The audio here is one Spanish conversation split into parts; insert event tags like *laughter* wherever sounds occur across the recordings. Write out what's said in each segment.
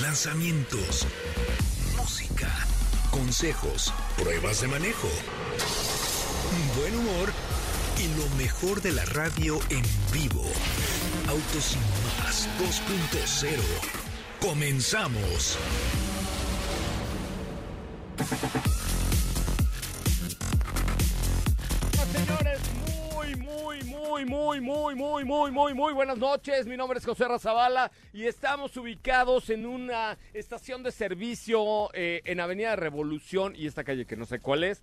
lanzamientos, música, consejos, pruebas de manejo, buen humor y lo mejor de la radio en vivo. Autos más 2.0. Comenzamos. Señores, muy, muy, muy, muy, muy, muy, muy, muy, buenas noches. Mi nombre es José Razabala y estamos ubicados en una estación de servicio eh, en Avenida Revolución y esta calle que no sé cuál es.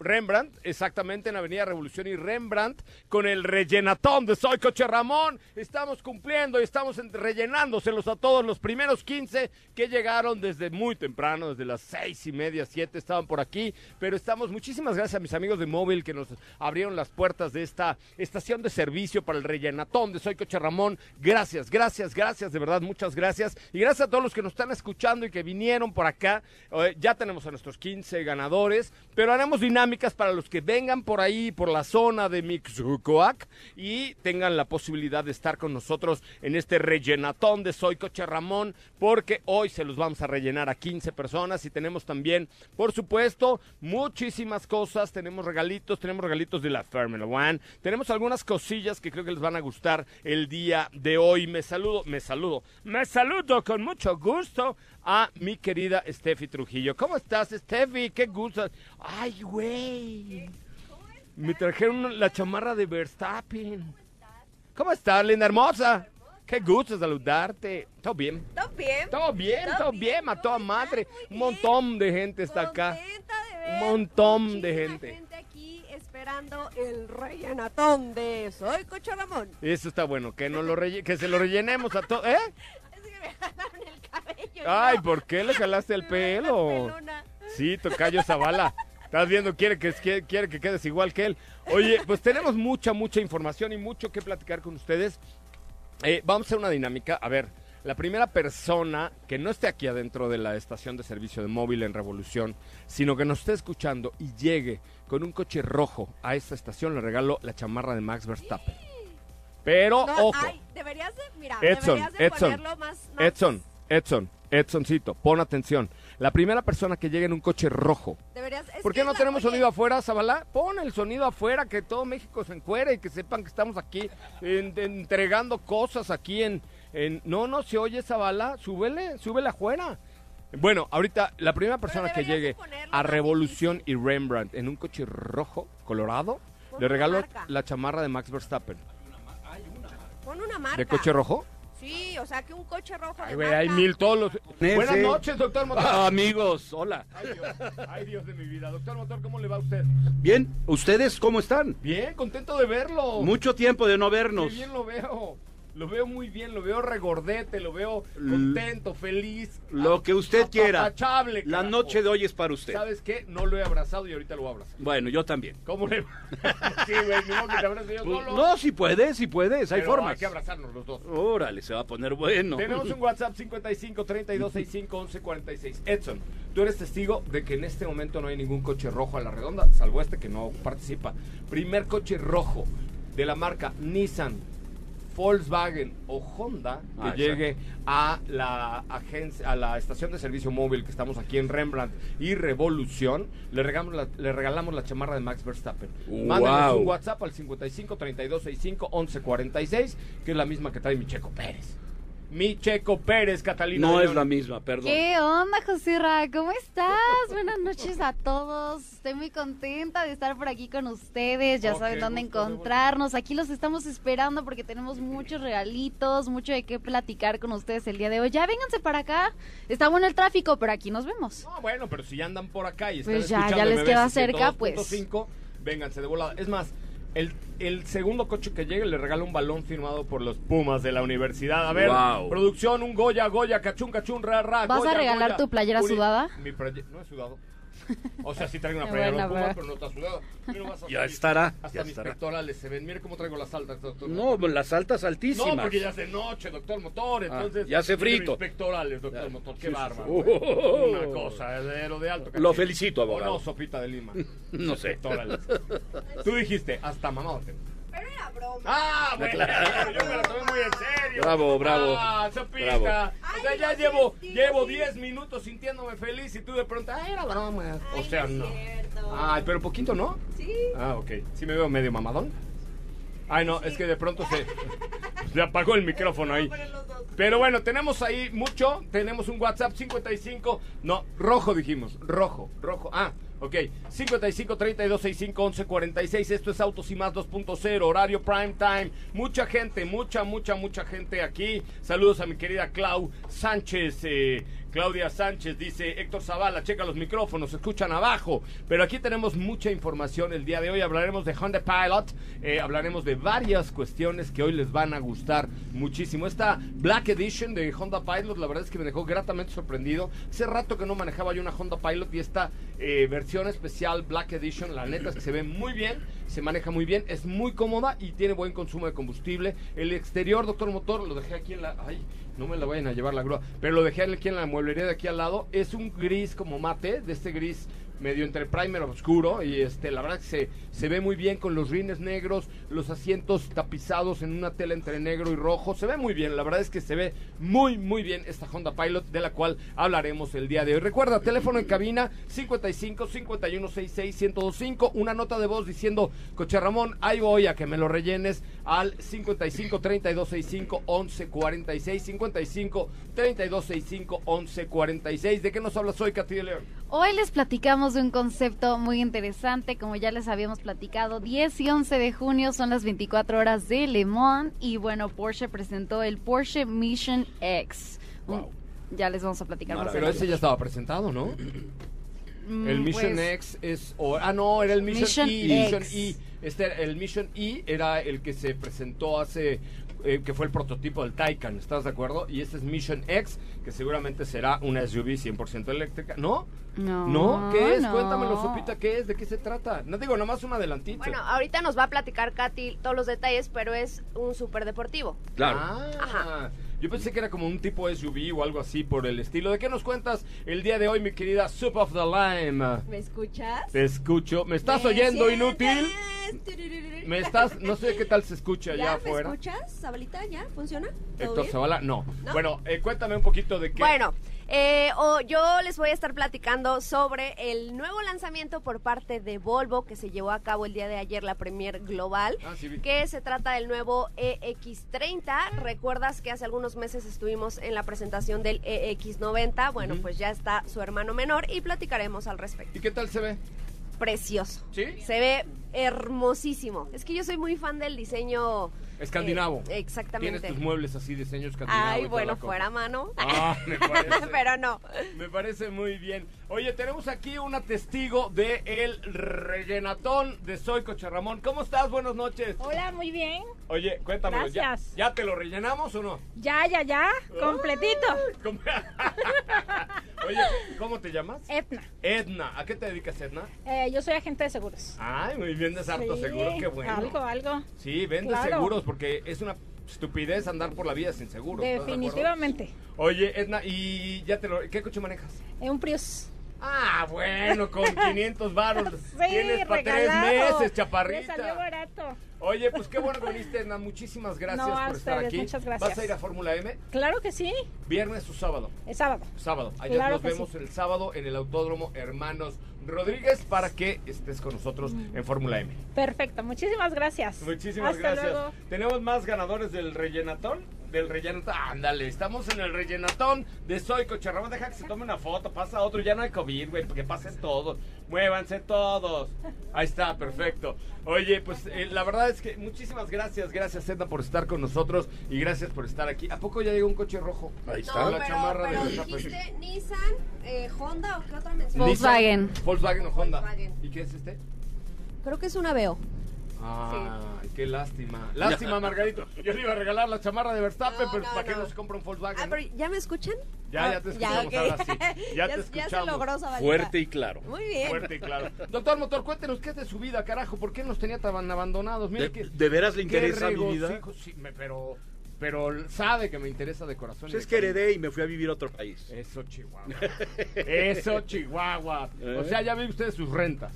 Rembrandt, exactamente en Avenida Revolución y Rembrandt, con el rellenatón de Soy Coche Ramón. Estamos cumpliendo y estamos en- rellenándoselos a todos los primeros 15 que llegaron desde muy temprano, desde las seis y media, siete, estaban por aquí. Pero estamos, muchísimas gracias a mis amigos de móvil que nos abrieron las puertas de esta estación de servicio para el rellenatón de Soy Coche Ramón. Gracias, gracias, gracias, de verdad, muchas gracias. Y gracias a todos los que nos están escuchando y que vinieron por acá. Eh, ya tenemos a nuestros 15 ganadores, pero haremos para los que vengan por ahí, por la zona de Mixcoac y tengan la posibilidad de estar con nosotros en este rellenatón de Soy Coche Ramón, porque hoy se los vamos a rellenar a 15 personas y tenemos también, por supuesto, muchísimas cosas. Tenemos regalitos, tenemos regalitos de la Fórmula One, tenemos algunas cosillas que creo que les van a gustar el día de hoy. Me saludo, me saludo, me saludo con mucho gusto a mi querida Steffi Trujillo. ¿Cómo estás, Steffi? Qué gusto. Ay, güey. Me trajeron la chamarra de Verstappen. ¿Cómo estás, linda hermosa? Qué gusto saludarte. ¿Todo bien? ¿Todo bien? Todo bien, Todo bien, bien, a toda ¿cómo madre. Un montón de gente está acá. Un montón de gente. esperando el rellenatón de Soy Cocho Ramón. Eso está bueno, que no lo *laughs* relle- que se lo rellenemos a todos, ¿eh? Es que me *laughs* el Ay, ¿por qué le jalaste el pelo? Sí, Tocayo Zavala. Estás viendo, quiere que, quiere, quiere que quedes igual que él. Oye, pues tenemos mucha, mucha información y mucho que platicar con ustedes. Eh, vamos a hacer una dinámica. A ver, la primera persona que no esté aquí adentro de la estación de servicio de móvil en Revolución, sino que nos esté escuchando y llegue con un coche rojo a esta estación, le regalo la chamarra de Max Verstappen. Pero, No, ojo, ay, deberías de, mira, Edson, deberías de Edson, ponerlo más, más- Edson, Edson, Edsoncito, pon atención. La primera persona que llegue en un coche rojo Deberías, ¿Por qué no la- tenemos oye, sonido afuera, Zabalá? Pon el sonido afuera, que todo México se encuere y que sepan que estamos aquí en- en- entregando cosas aquí en, en... No, no se oye, Zabalá, súbele, súbele afuera. Bueno, ahorita la primera persona que llegue a Revolución y Rembrandt en un coche rojo, colorado, le una regalo marca. la chamarra de Max Verstappen. Pon una marca. ¿De coche rojo? Sí, o sea, que un coche rojo Ay, de güey, marca. hay mil todos los... Ese. Buenas noches, doctor Motor. Ah, amigos, hola. Ay Dios, ay, Dios de mi vida. Doctor Motor, ¿cómo le va a usted? Bien, ¿ustedes cómo están? Bien, contento de verlo. Mucho tiempo de no vernos. Qué bien lo veo. Lo veo muy bien, lo veo regordete, lo veo contento, feliz. Lo que usted quiera. La noche de hoy es para usted. ¿Sabes qué? No lo he abrazado y ahorita lo voy a abrazar. Bueno, yo también. ¿Cómo le *laughs* sí, güey, modo que te abrace yo solo. no, si puedes, si puedes, hay Pero formas. Hay que abrazarnos los dos. Órale, se va a poner bueno. Tenemos un *laughs* WhatsApp 55 32 65 11 46. Edson, tú eres testigo de que en este momento no hay ningún coche rojo a la redonda, salvo este que no participa. Primer coche rojo de la marca Nissan, Volkswagen o Honda que Ah, llegue a la agencia, a la estación de servicio móvil que estamos aquí en Rembrandt y Revolución, le regalamos la, le regalamos la chamarra de Max Verstappen. Mándenos Wow. un WhatsApp al 55 32 65 11 46, que es la misma que trae mi Checo Pérez. Mi Checo Pérez, Catalina. No es la misma, perdón. ¿Qué onda, José Ra? ¿Cómo estás? Buenas noches a todos. Estoy muy contenta de estar por aquí con ustedes. Ya saben dónde encontrarnos. Aquí los estamos esperando porque tenemos muchos regalitos, mucho de qué platicar con ustedes el día de hoy. Ya vénganse para acá. Está bueno el tráfico, pero aquí nos vemos. No, bueno, pero si ya andan por acá y están Pues ya, escuchando ya les MBS queda cerca, 102.5, vénganse de volada. Es más, el, el segundo coche que llegue le regala un balón firmado por los Pumas de la universidad. A ver, Wow. producción, un Goya, Goya, cachún, cachún, ra, ra. ¿Vas a regalar Goya. tu playera Uri- sudada? Mi playe- no he sudado. O sea, sí traigo una playera buena, Pumas, pero no está sudada. Mira, vas a Ya salir. estará, Hasta ya mis estará. pectorales se ven. Mire cómo traigo las altas, doctor. No, pues las altas altísimas. No, porque ya es de noche, doctor Motor, Ah, entonces... ya hace frito. Mis pectorales, doctor Ya. Motor, qué Sí, bárbaro. sí. ¿eh? Una cosa, de lo de alto. Lo felicito, O abogado. no, sopita de lima. *laughs* No sé. Pectorales. Tú dijiste, hasta mamote. Broma. Ah, bueno, Claro. yo me la tomé muy en serio. Bravo, bravo. Ah, sopita. Bravo. O sea, ya llevo, llevo tío, 10 minutos sintiéndome feliz y tú de pronto, ay, era broma. O sea, no. Ay, pero poquito, ¿no? Sí. Ah, ok. Sí me veo medio mamadón. Ay, no, es que de pronto se, se apagó el micrófono ahí. Pero bueno, tenemos ahí mucho. Tenemos un WhatsApp 55. No, rojo dijimos. Rojo, rojo. Ah, ok. 55 32 65 11 46. Esto es Autos y Más 2.0. Horario prime time. Mucha gente, mucha, mucha, mucha gente aquí. Saludos a mi querida Clau Sánchez. eh, Claudia Sánchez dice, Héctor Zavala, checa los micrófonos, escuchan abajo. Pero aquí tenemos mucha información el día de hoy. Hablaremos de Honda Pilot, eh, hablaremos de varias cuestiones que hoy les van a gustar muchísimo. Esta Black Edition de Honda Pilot, la verdad es que me dejó gratamente sorprendido. Hace rato que no manejaba yo una Honda Pilot y esta eh, versión especial Black Edition, la neta es que se ve muy bien, se maneja muy bien, es muy cómoda y tiene buen consumo de combustible. El exterior, doctor motor, lo dejé aquí en la... Ay, no me la vayan a llevar la grúa, pero lo dejé aquí en la mueblería de aquí al lado. Es un gris como mate, de este gris medio entre primer oscuro y este la verdad que se, se ve muy bien con los rines negros, los asientos tapizados en una tela entre negro y rojo, se ve muy bien, la verdad es que se ve muy muy bien esta Honda Pilot de la cual hablaremos el día de hoy. Recuerda, teléfono en cabina 55 51 66 1025, una nota de voz diciendo, "Coche Ramón, ahí voy a que me lo rellenes" al 55 32 65 11 46 55 32 65 11 46. ¿De qué nos hablas hoy, Katy de León? Hoy les platicamos de un concepto muy interesante, como ya les habíamos platicado, 10 y 11 de junio son las 24 horas de Le Mans y bueno, Porsche presentó el Porsche Mission X. Un- Wow. Ya les vamos a platicar más. Pero ese ya estaba presentado, ¿no? Mm, El Mission pues, X es... o- ah, no, era el Mission, Mission E. Mission. E. Este, el Mission E era el que se presentó hace... eh, que fue el prototipo del Taycan, ¿estás de acuerdo? Y este es Mission X, que seguramente será una SUV 100% eléctrica. ¿No? No, ¿No? ¿Qué es? no. Cuéntamelo, Sopita, ¿qué es? ¿De qué se trata? No digo, nomás un adelantito. Bueno, ahorita nos va a platicar Katy todos los detalles, pero es un súper deportivo. Claro. Ah, Ajá. Yo pensé que era como un tipo SUV o algo así por el estilo. ¿De qué nos cuentas el día de hoy, mi querida Soup of the Lime? ¿Me escuchas? Te escucho. ¿Me estás ¿Me oyendo, sientes? inútil? ¿Me estás? No sé qué tal se escucha allá ¿Ya afuera. me escuchas, Sabalita? ¿Ya? ¿Funciona? ¿Todo Héctor? Zavala, no. ¿No? Bueno, eh, cuéntame un poquito de qué. Bueno, eh, yo les voy a estar platicando sobre el nuevo lanzamiento por parte de Volvo que se llevó a cabo el día de ayer, la Premier Global, Ah, sí que se trata del nuevo EX30. Recuerdas que hace algunos meses estuvimos en la presentación del EX90. Bueno, pues ya está su hermano menor y platicaremos al respecto. ¿Y qué tal se ve? Precioso. ¿Sí? Se ve hermosísimo. Es que yo soy muy fan del diseño Escandinavo. eh, exactamente. Tienes tus muebles así, diseño escandinavo. Ay, bueno, fuera mano. Ah, me parece. *laughs* Pero no. Me parece muy bien. Oye, tenemos aquí una testigo de el rellenatón de Soy Coche Ramón. ¿Cómo estás? Buenas noches. Hola, muy bien. Oye, cuéntamelo. ¿ya- Gracias. ¿Ya, te lo rellenamos o no? Ya, ya, ya. Completito. ¿Cómo- *laughs* Oye, ¿cómo te llamas? Etna. Edna. ¿A qué te dedicas, Edna? Eh, yo soy agente de seguros. Ay, muy bien, de harto Sí, seguro, qué bueno. Algo, algo. Sí, vende Claro. seguros porque es una estupidez andar por la vida sin seguro. Definitivamente. Oye, Edna, ¿y ya te lo... ¿Qué coche manejas? Eh, un Prius. Ah, bueno, con *laughs* 500 baros. Sí, Tienes para tres meses, Me chaparrita. salió barato. Oye, pues qué bueno que viniste, Edna. Muchísimas gracias No, por estar ustedes, aquí. muchas gracias. ¿Vas a ir a Fórmula M? Claro que sí. ¿Viernes o sábado? Es sábado. Sábado. Allá Claro nos vemos sí. el sábado en el Autódromo Hermanos Rodríguez para que estés con nosotros en Fórmula M. Perfecto. Muchísimas gracias. Muchísimas Hasta gracias. luego. ¿Tenemos más ganadores del rellenatón? del rellenatón. Ándale, estamos en el rellenatón de Soy Coche Ramón. Deja que se tome una foto, pasa otro. Ya no hay COVID, güey, que pasen todos. Muévanse todos. Ahí está, perfecto. Oye, pues eh, la verdad es que muchísimas gracias. Gracias, Edna, por estar con nosotros y gracias por estar aquí. ¿A poco ya llegó un coche rojo? Ahí No, está. la pero, chamarra pero de dijiste Nissan, eh, Honda o qué otra mencionaste? Volkswagen. Volkswagen o Honda. Volkswagen. ¿Y qué es este? Creo que es una Ay, qué lástima. Lástima, Margarito. Yo le iba a regalar la chamarra de Verstappen, No, pero no, ¿para qué no. nos compra un Volkswagen? Ah, pero ¿ya me escuchan? Ya, ya te Ah, escuchamos ok. ahora sí. *laughs* Ya te Ya escuchamos. se logró. Fuerte y claro. Muy bien. Fuerte y claro. Doctor Motor, cuéntenos qué es de su vida, carajo. ¿Por qué nos tenía tan abandonados? Mire ¿De, que, de veras le interesa mi vida? Sí, me- pero, pero sabe que me interesa de corazón. Pues es que heredé y me fui a vivir a otro país. Eso, Chihuahua. Eso, Chihuahua. *laughs* O sea, ya ve usted sus rentas.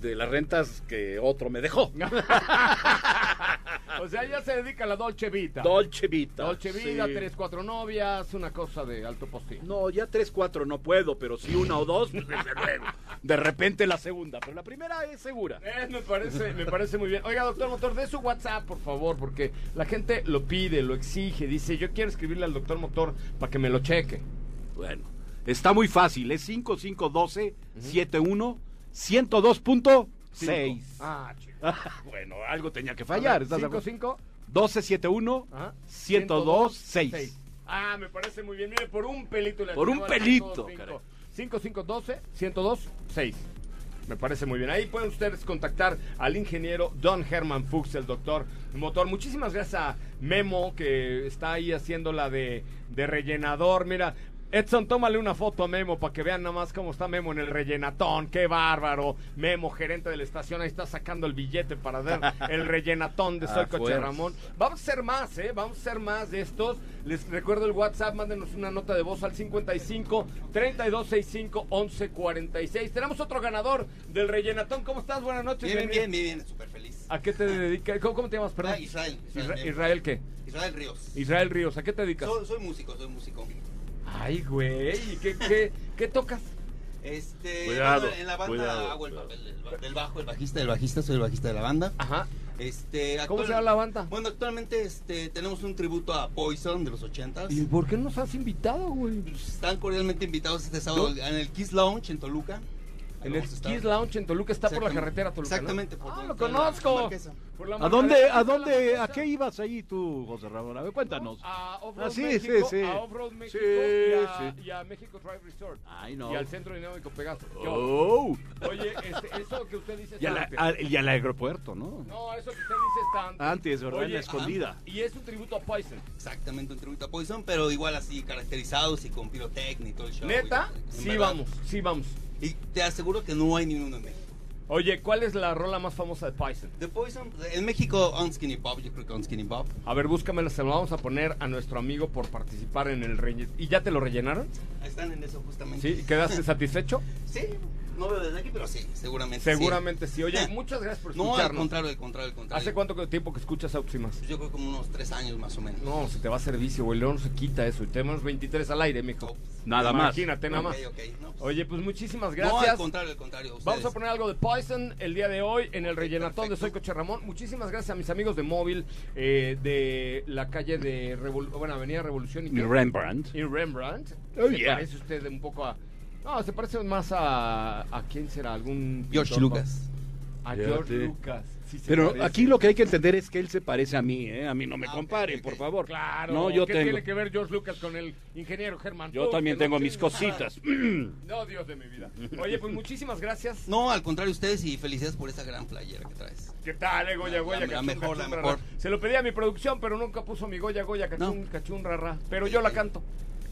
De las rentas que otro me dejó. *laughs* O sea, ya se dedica a la Dolce Vita. Dolce Vita. Dolce Vita, sí. tres, cuatro novias, una cosa de alto postín. No, ya tres, cuatro no puedo, pero sí una o dos, pues, desde luego. De repente la segunda, pero la primera es segura. Eh, me parece, me parece muy bien. Oiga, doctor Motor, de su WhatsApp, por favor, porque la gente lo pide, lo exige, dice, yo quiero escribirle al doctor Motor para que me lo cheque. Bueno, está muy fácil, es 5512 71 102.6. Ah, *laughs* bueno, algo tenía que fallar, ¿estás de Cinco, acuerdo? cinco, 1271 ajá, 1026. seis. Ah, me parece muy bien. Mire, por un pelito le Por un pelito, 55. caray. 5512 102 6. Me parece muy bien. Ahí pueden ustedes contactar al ingeniero Don Herman Fuchs, el doctor motor. Muchísimas gracias a Memo, que está ahí haciendo la de, de rellenador. Mira, Edson, tómale una foto a Memo para que vean nada más cómo está Memo en el rellenatón. ¡Qué bárbaro! Memo, gerente de la estación, ahí está sacando el billete para ver *laughs* el rellenatón de Soy Ah, Coche fuerzas. Ramón. Vamos a hacer más, ¿eh? Vamos a hacer más de estos. Les recuerdo el WhatsApp, mándenos una nota de voz al 55 3265 1146. Tenemos otro ganador del rellenatón. ¿Cómo estás? Buenas noches. Bien, bien, bienvenido. bien, bien, súper feliz. ¿A qué te dedicas? ¿Cómo, cómo te llamas, perdón? Ah, Israel. Isra- Israel, Israel, qué? Israel Ríos. Israel Ríos. ¿A qué te dedicas? Soy, soy músico, soy músico. Ay, güey. ¿y ¿Qué, qué, qué tocas? Este, Cuidado, en la banda cuidado, hago el cuidado. papel del, ba- del bajo, el bajista, el bajista, soy el bajista de la banda. Ajá. Este, ¿Cómo se llama la banda? Bueno, actualmente este, tenemos un tributo a Poison de los 80s. ¿Y por qué nos has invitado, güey? Están cordialmente invitados este sábado en el Kiss Lounge en Toluca. En el. Kiss Lounge en Toluca está por la carretera Toluca. ¿no? Exactamente, por Ah, lo conozco. Marquesa. Por la ¿A dónde, ¿Está a dónde, a qué ibas ahí tú, José Ramón? A ver, cuéntanos. A Offroad Ah, sí, México, sí, sí. a Offroad México Sí, y, a, sí. y a México Drive Resort. Ay, no. Y al Centro Dinámico Pegaso. Yo. Oh. Oye, este, eso que usted dice Y, a está la- antes. a- y al aeropuerto, ¿no? No, eso que usted dice está antes. Antes, ¿verdad? En Oye, la escondida. Y es un tributo a Poison. Exactamente, un tributo a Poison, pero igual así caracterizados y con pirotecnia y todo el show. ¿Neta? Sí, verdad. vamos, sí, vamos. Y te aseguro que no hay ni uno en México. Oye, ¿cuál es la rola más famosa de Poison? The Poison, en México, On Skinny Pop, yo creo que On Skinny Pop. A ver, búscamela, se lo vamos a poner a nuestro amigo por participar en el relleno. ¿Y ya te lo rellenaron? Están en eso justamente. ¿Sí? ¿Quedaste *laughs* satisfecho? Sí, no veo desde aquí, pero sí, seguramente. Seguramente sí. Oye, muchas gracias por No, al escucharnos. contrario, al contrario, al contrario. ¿Hace cuánto tiempo que escuchas Autos y más? Yo creo como unos tres años más o menos. No, se te va a hacer vicio, güey. No se quita eso. Y tenemos 23 al aire, mijo. Oh, Nada más. Imagínate, nada más. Ok, ok, no, pues- Oye, pues muchísimas No, gracias. al contrario, al contrario. Vamos a poner algo de Poison el día de hoy en el rellenatón de. Soy Coche Ramón. Muchísimas gracias a mis amigos de móvil eh, de la calle de Revol bueno, Avenida Revolución y? Rembrandt. y Rembrandt. Oh, se yeah. parece usted un poco a no, se parece más a a quién será algún George pintor, Lucas. A Fíjate. George Lucas. Sí se Pero parece. aquí lo que hay que entender es que él se parece a mí, ¿eh? A mí no me Ah, ok, por favor. Claro. No, yo ¿Qué tengo. tiene que ver George Lucas con el ingeniero Germán? Yo también tengo mis cositas. *laughs* *clears throat* No, Dios de mi vida. Oye, pues muchísimas gracias. No, al contrario, ustedes y felicidades por esa gran playera que traes. ¿Qué tal, eh, Goya La- Goya? la- mejor, la mejor. rara? Se lo pedí a mi producción, pero nunca puso mi Goya Goya, cachún, No. cachún, rara. Pero yo la canto.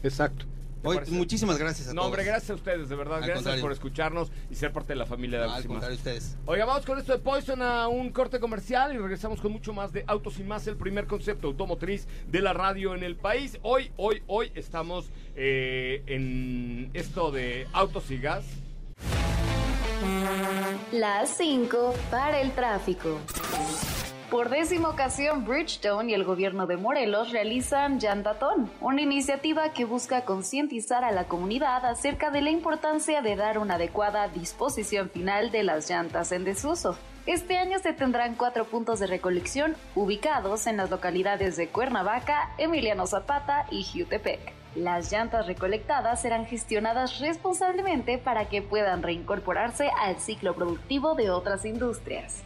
Exacto. ¿Te Oye, parece? muchísimas gracias a No, todos. hombre, gracias a ustedes, de verdad. Al gracias contrario. por escucharnos y ser parte de la familia de No, al Autos y Más. ustedes. Oiga, vamos con esto de Poison a un corte comercial y regresamos con mucho más de Autos y Más, el primer concepto automotriz de la radio en el país. Hoy, hoy, hoy estamos eh, en esto de Autos y Gas. Las 5 para el tráfico. Por décima ocasión, Bridgestone y el gobierno de Morelos realizan Yandatón, una iniciativa que busca concientizar a la comunidad acerca de la importancia de dar una adecuada disposición final de las llantas en desuso. Este año se tendrán cuatro puntos de recolección ubicados en las localidades de Cuernavaca, Emiliano Zapata y Jutepec. Las llantas recolectadas serán gestionadas responsablemente para que puedan reincorporarse al ciclo productivo de otras industrias.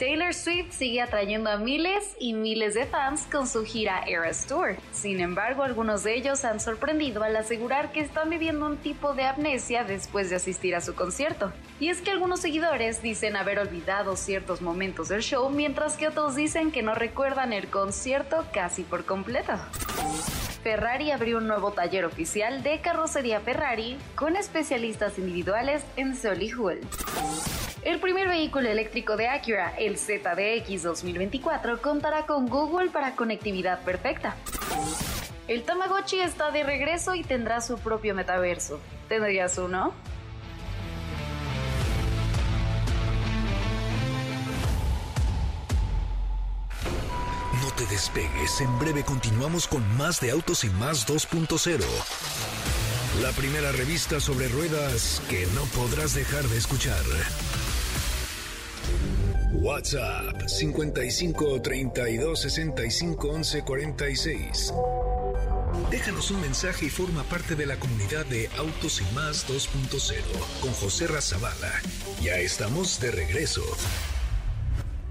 Taylor Swift sigue atrayendo a miles y miles de fans con su gira Eras Tour. Sin embargo, algunos de ellos han sorprendido al asegurar que están viviendo un tipo de amnesia después de asistir a su concierto. Y es que algunos seguidores dicen haber olvidado ciertos momentos del show, mientras que otros dicen que no recuerdan el concierto casi por completo. Ferrari abrió un nuevo taller oficial de carrocería Ferrari con especialistas individuales en Solihull. El primer vehículo eléctrico de Acura, el ZDX 2024, contará con Google para conectividad perfecta. El Tamagotchi está de regreso y tendrá su propio metaverso. ¿Tendrías uno? No te despegues, en breve continuamos con más de Autos y Más 2.0. La primera revista sobre ruedas que no podrás dejar de escuchar. WhatsApp 55 32 65 11 46. Déjanos un mensaje y forma parte de la comunidad de Autos y Más 2.0 con José Razabala. Ya estamos de regreso.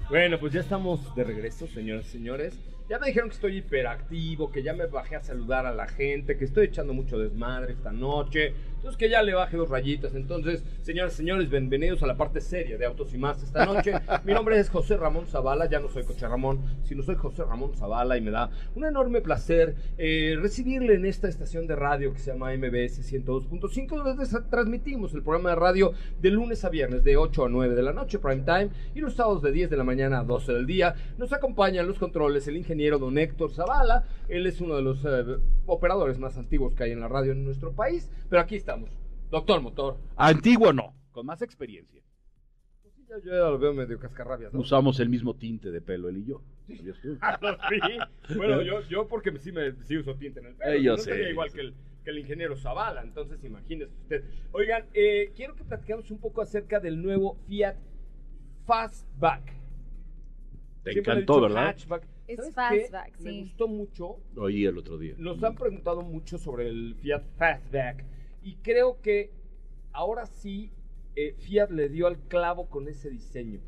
Bueno, pues ya estamos de regreso, señoras y señores. Ya me dijeron que estoy hiperactivo, que ya me bajé a saludar a la gente, que estoy echando mucho desmadre esta noche. Entonces que ya le baje dos rayitas. Entonces, señoras y señores, bienvenidos a la parte seria de Autos y Más esta noche. *laughs* Mi nombre es José Ramón Zavala, ya no soy Coche Ramón, sino soy José Ramón Zavala y me da un enorme placer eh, recibirle en esta estación de radio que se llama MBS 102.5, donde transmitimos el programa de radio de lunes a viernes de 8 a 9 de la noche, prime time, y los sábados de 10 de la mañana a 12 del día. Nos acompañan los controles el ingeniero don Héctor Zavala, él es uno de los eh, operadores más antiguos que hay en la radio en nuestro país, pero aquí estamos. Doctor Motor. Antiguo no, con más experiencia. Yo, yo ya lo veo medio cascarrabias, ¿no? Usamos el mismo tinte de pelo él y yo. ¿Sabías *laughs* tú? Ah, no, sí. Bueno, *laughs* yo, yo porque sí, me, sí uso tinte en el pelo. Eh, yo no sé, sería yo igual sé. que el, que el ingeniero Zavala, entonces imagínese usted. Oigan, eh, quiero que platicamos un poco acerca del nuevo Fiat Fastback. Te Siempre encantó, ¿verdad? hatchback. Es ¿Sabes fastback, qué? Me sí. gustó mucho. Oí el otro día. Nos han preguntado mucho sobre el Fiat Fastback y creo que ahora sí eh, Fiat le dio al clavo con ese diseño.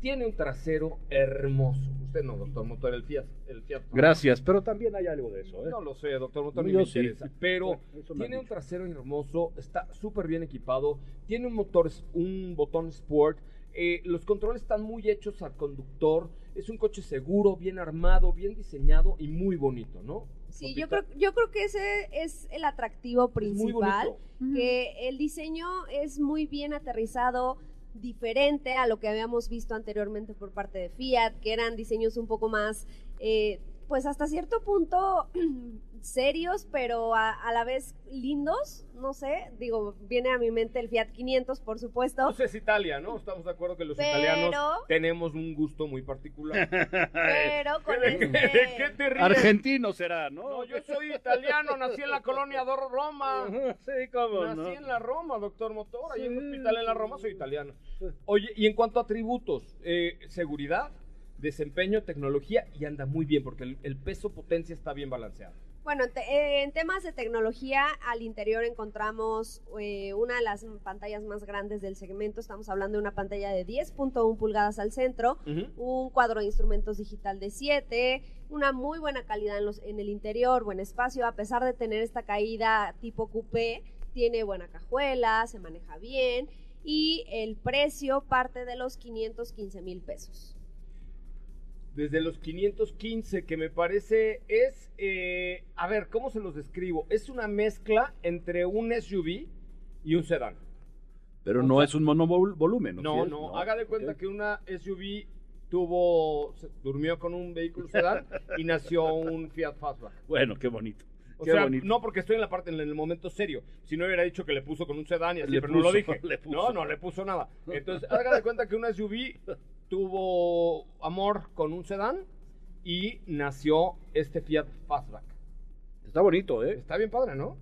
Tiene un trasero hermoso. Usted no, doctor Motor, el Fiat. El Fiat. Gracias, pero también hay algo de eso, ¿eh? No lo sé, doctor Motor, ni Yo me sí. interesa. Pero Bueno, tiene un trasero hermoso, está súper bien equipado, tiene un motor, un botón Sport. eh, los controles están muy hechos al conductor. Es un coche seguro, bien armado, bien diseñado y muy bonito, ¿no? Sí, yo creo, yo creo que ese es el atractivo Es muy principal, que el diseño es muy bien aterrizado, diferente a lo que habíamos visto anteriormente por parte de Fiat, que eran diseños un poco más, eh, pues hasta cierto punto *clears throat* serios, pero a, a la vez lindos, no sé, digo, viene a mi mente el Fiat 500, por supuesto, Pues es Italia, ¿no? Estamos de acuerdo que los Pero- italianos tenemos un gusto muy particular. *laughs* pero con ¿De qué- este... de qué te ríes? Argentino será, ¿no? No, yo soy italiano, nací en la colonia de Roma. *laughs* Sí, cómo Nací no. en la Roma, doctor Motor. Ahí en el hospital en la Roma soy italiano. Oye, y en cuanto a atributos, eh, seguridad, desempeño, tecnología, y anda muy bien, porque el, el peso-potencia está bien balanceado. Bueno, te- eh, en temas de tecnología, al interior encontramos eh, una de las pantallas más grandes del segmento. Estamos hablando de una pantalla de 10.1 pulgadas al centro, un cuadro de instrumentos digital de 7, una muy buena calidad en, los, en el interior, buen espacio, a pesar de tener esta caída tipo coupé, tiene buena cajuela, se maneja bien y el precio parte de los 515 mil pesos. Desde los 515, que me parece es, eh, a ver, ¿cómo se los describo? Es una mezcla entre un SUV y un sedán. Pero O no sea- es un monovolumen, ¿no? No, no, haga de cuenta que una SUV tuvo, se- durmió con un vehículo sedán y nació un Fiat Fastback. Bueno, qué bonito. O qué sea, bonito. no porque estoy en la parte, en el momento serio. Si no hubiera dicho que le puso con un sedán y así, Le pero no lo dije. *laughs* le puso. No, no le puso nada. Entonces, haga de cuenta que una SUV tuvo amor con un sedán y nació este Fiat Fastback. Está bonito, ¿eh? Está bien padre, ¿no?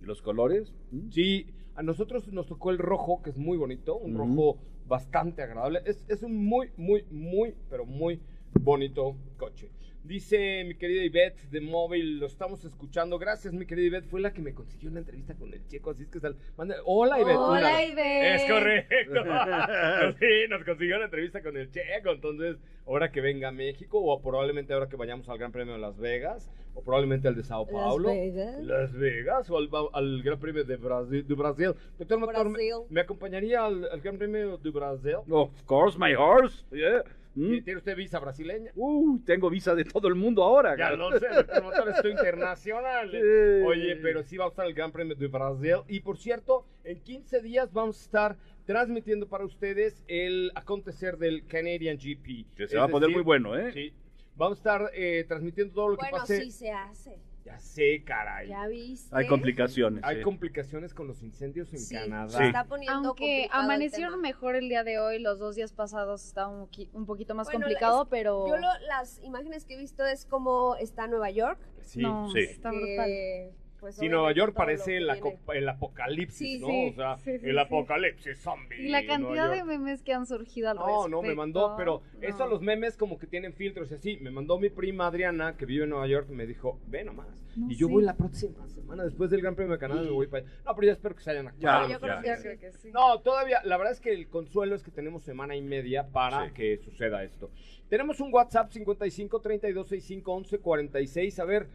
¿Y los colores? ¿Mm? Sí. A nosotros nos tocó el rojo, que es muy bonito, un rojo bastante agradable. Es, es un muy, muy, muy, pero muy bonito coche. Dice mi querida Ivette de móvil, lo estamos escuchando. Gracias, mi querida Ivette. Fue la que me consiguió una entrevista con el checo. Así es que sal- manda- Hola, Ivette. Hola, Una- Ivette. Es correcto. *laughs* *laughs* sí, nos consiguió una entrevista con el checo. Entonces, ahora que venga a México, o probablemente ahora que vayamos al Gran Premio de Las Vegas, o probablemente al de Sao Paulo. Vegas. Las Vegas o al, Gran Premio de Brasil. De Brasil. Doctor Mator, ¿me, Brasil. me acompañaría al, al Gran Premio de Brasil? Of course, my horse. Yeah. Mm. ¿Tiene usted visa brasileña? Uh, tengo visa de todo el mundo ahora. Ya cara. lo sé, doctor estoy internacional. Sí. Oye, pero sí va a estar el Gran Premio de Brasil. Y por cierto, en 15 días vamos a estar transmitiendo para ustedes el acontecer del Canadian GP. Que se Es va a poner decir, muy bueno, ¿eh? Sí. Vamos a estar eh, transmitiendo todo lo que Bueno, pase. sí se hace. Ya sé, caray. Ya viste. Hay complicaciones. Hay sí. complicaciones con los incendios en Sí, Canadá. se está poniendo Aunque amanecieron mejor el día de hoy, los dos días pasados estaba un, poqui- un poquito más Bueno, complicado, es- pero Yo lo- las imágenes que he visto es como está Nueva York. Sí, no, sí. está brutal. Pues, Sí, Nueva York parece el, apocalipsis, Sí, ¿no? sí, o sea, sí, sí, el sí. apocalipsis zombie. Y la cantidad de memes que han surgido al No, respecto. no, me mandó, pero eso a los memes como que tienen filtros y así. Me mandó mi prima Adriana, que vive en Nueva York, me dijo, ve nomás. No y yo voy la próxima semana, después del Gran Premio de Canadá, me voy para allá. No, pero ya espero que se hayan Ya, creo ya. sí. creo que sí. No, todavía, la verdad es que el consuelo es que tenemos semana y media para Sí. que suceda esto. Tenemos un WhatsApp 55 32 65 11 46. A ver,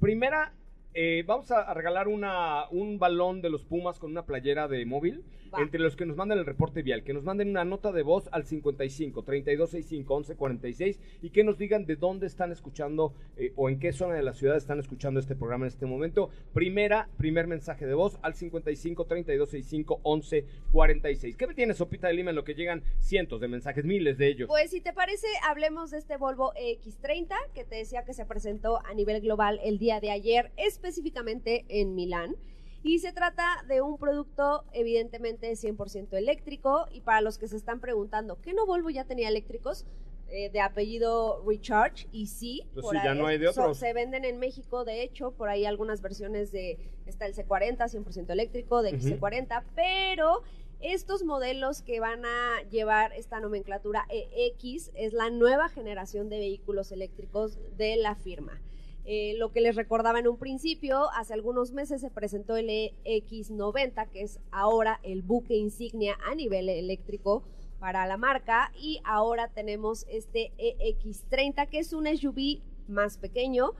primera, eh, vamos a, regalar una, un balón de los Pumas con una playera de móvil. Va. Entre los que nos manden el reporte vial, que nos manden una nota de voz al 55 32 65 11 46 y que nos digan de dónde están escuchando eh, o en qué zona de la ciudad están escuchando este programa en este momento. Primera, primer mensaje de voz al 55 32 65 11 46. ¿Qué me tienes, Sopita de Lima, en lo que llegan cientos de mensajes, miles de ellos? Pues si te parece, hablemos de este Volvo X30 que te decía que se presentó a nivel global el día de ayer, específicamente en Milán. Y se trata de un producto evidentemente 100% eléctrico y para los que se están preguntando, ¿qué no Volvo ya tenía eléctricos? Eh, de apellido Recharge y sí, Pues por sí, ya ahí- no hay de so- otros. se venden en México, de hecho, por ahí algunas versiones de, está el C40, 100% eléctrico, de Ujú. XC40, pero estos modelos que van a llevar esta nomenclatura EX es la nueva generación de vehículos eléctricos de la firma. Eh, lo que les recordaba en un principio, hace algunos meses se presentó el EX90, que es ahora el buque insignia a nivel eléctrico para la marca, y ahora tenemos este EX30, que es un SUV más pequeño,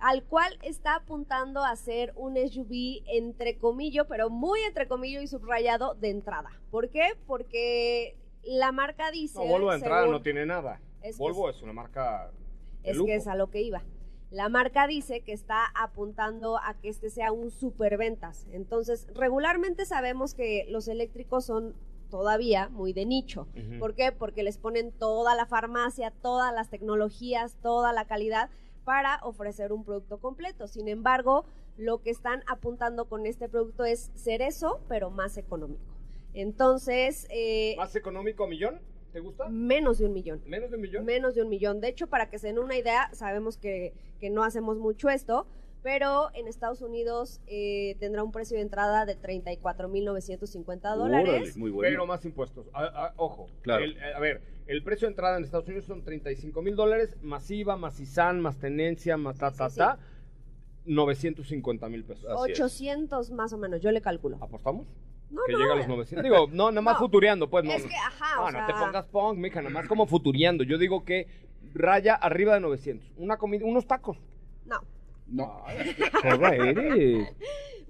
al cual está apuntando a ser un SUV entre comillo, pero muy entre comillo y subrayado de entrada. ¿Por qué? Porque la marca dice... No, Volvo de entrada según- no tiene nada. Es Volvo es, una marca de es lujo. que es a lo que iba. La marca dice que está apuntando a que este sea un superventas. Entonces, regularmente sabemos que los eléctricos son todavía muy de nicho. ¿Por qué? Porque les ponen toda la farmacia, todas las tecnologías, toda la calidad para ofrecer un producto completo. Sin embargo, lo que están apuntando con este producto es ser eso, pero más económico. Entonces, eh, ¿Más económico a millón? ¿Te gusta? menos de un millón. ¿Menos de un millón? Menos de un millón. De hecho, para que se den una idea, sabemos que, que no hacemos mucho esto, pero en Estados Unidos eh, tendrá un precio de entrada de 34.950 Órale, dólares. muy bueno. Pero más impuestos. A- a- ojo. Claro. El- a ver, el precio de entrada en Estados Unidos son 35 mil dólares, masiva, más ISAN, más tenencia, más ta, Sí, ta, sí, ta. 950 mil pesos. Así es. 800 más o menos, yo le calculo. ¿Apostamos? No, que no, llega a los 900. Digo, *laughs* no, nada más No. futureando, pues. No, Es que, ajá, no, o no sea- te pongas punk, mija, nada más como futureando. Yo digo que raya arriba de 900. Una comida, unos tacos. No. No. *laughs*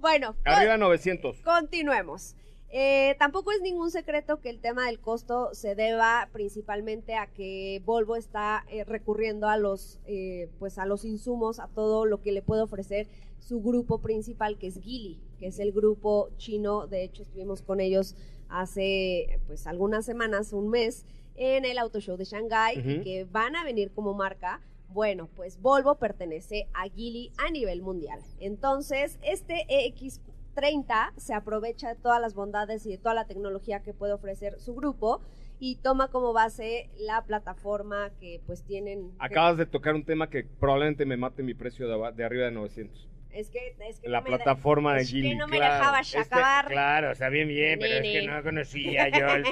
Bueno, Arriba de 900. Continuemos. Eh, tampoco es ningún secreto que el tema del costo se deba principalmente a que Volvo está eh, recurriendo a los, eh, pues a los insumos, a todo lo que le puede ofrecer su grupo principal, que es Geely, que es el grupo chino. De hecho, estuvimos con ellos hace pues algunas semanas, un mes, en el Auto Show de Shanghai, que van a venir como marca. Bueno, pues Volvo pertenece a Geely a nivel mundial. Entonces, este EX30 se aprovecha de todas las bondades y de toda la tecnología que puede ofrecer su grupo y toma como base la plataforma que pues tienen. Acabas de tocar un tema que probablemente me mate mi precio de, de arriba de 900. Es que, es que La no me plataforma de es que Gili. no me claro. dejabas Este- acabar. claro, o sea, bien, bien, pero es que no conocía yo el...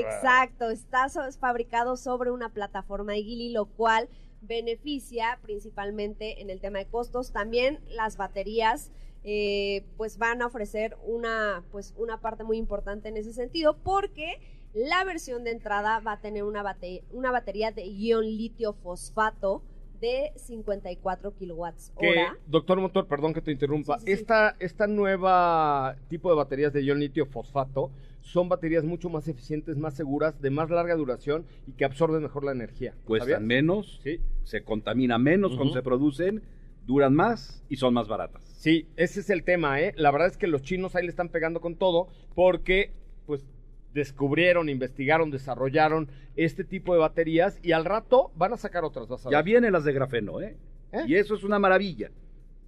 Exacto, está fabricado sobre una plataforma de Gili, lo cual beneficia principalmente en el tema de costos. También las baterías eh, pues van a ofrecer una, pues, una parte muy importante en ese sentido porque la versión de entrada va a tener una, bate- una batería de ion litio fosfato de 54 kilowatts Que, hora. doctor Motor, perdón que te interrumpa. Sí, sí, sí. Esta, esta nueva tipo de baterías de ion litio fosfato son baterías mucho más eficientes, más seguras, de más larga duración y que absorben mejor la energía. Cuestan menos, Sí. se contamina menos cuando se producen, duran más y son más baratas. Sí, ese es el tema, ¿eh? La verdad es que los chinos ahí le están pegando con todo porque, pues, descubrieron, investigaron, desarrollaron este tipo de baterías y al rato van a sacar otras, vas a Ya ver. vienen las de grafeno, ¿eh? ¿Eh? Y eso es una maravilla.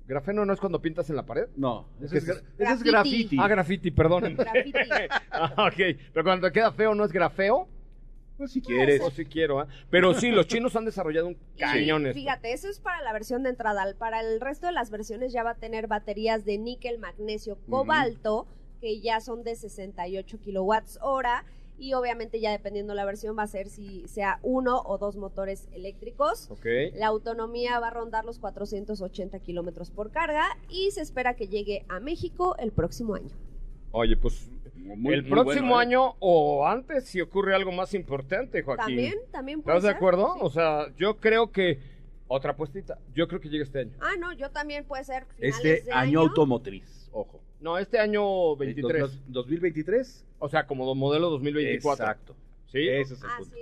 ¿Grafeno no es cuando pintas en la pared? No, ese ¿Qué es, es gra- Graffiti. Ah, graffiti, perdón. *laughs* Graffiti. *laughs* ah, ok, pero cuando te queda feo, ¿no es grafeo? Pues si quieres. O si quiero, ¿ah? Pero sí, los chinos han desarrollado un cañón. Fíjate, eso es para la versión de entrada. Para el resto de las versiones ya va a tener baterías de níquel, magnesio, cobalto, que ya son de 68 kilowatts hora. Y obviamente ya dependiendo la versión va a ser si sea uno o dos motores eléctricos. Ok. La autonomía va a rondar los 480 kilómetros por carga y se espera que llegue a México el próximo año. Oye, pues Muy- el muy próximo bueno, ¿eh? año o antes si ocurre algo más importante, Joaquín. También, también puede ¿Estás de ser. acuerdo? Sí. O sea, yo creo que otra puestita. Yo creo que llega este año. Ah, no, yo también puede ser. finales Este de año automotriz, ojo. No, este año 23. Dos- dos- 2023. O sea, como modelo 2024. Exacto. ¿Sí? Ese es el Ah, punto.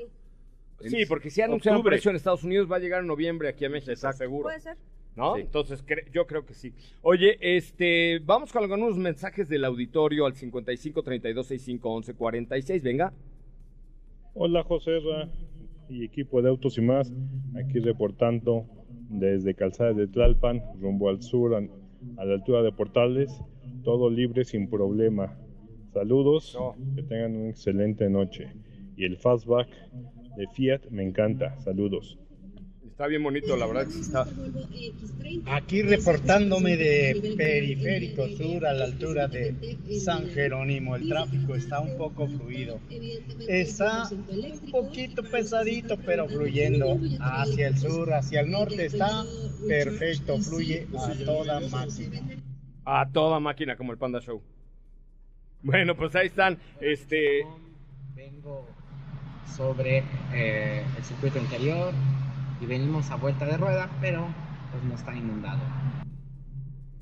sí, Sí, porque si anunciaron Octubre. precio en Estados Unidos va a llegar en noviembre aquí a México, Exacto. seguro. puede ser. ¿No? Sí. Entonces, cre- yo creo que sí. Oye, este, vamos con algunos mensajes del auditorio al 55 32 65 11 46. Venga. Hola José Ra y equipo de Autos y más, aquí reportando desde Calzada de Tlalpan, rumbo al sur, a, a la altura de Portales, todo libre sin problema. Saludos, No. que tengan una excelente noche. Y el fastback de Fiat me encanta, saludos. Está bien bonito, la verdad que sí está. Aquí reportándome de Periférico Sur a la altura de San Jerónimo. El tráfico está un poco fluido. Está un poquito pesadito, pero fluyendo hacia el sur, hacia el norte. Está perfecto, fluye a toda máquina. A toda máquina, como el Panda Show. Bueno, pues ahí están. Este. Vengo sobre eh, el circuito interior y venimos a vuelta de rueda, pero pues no está inundado.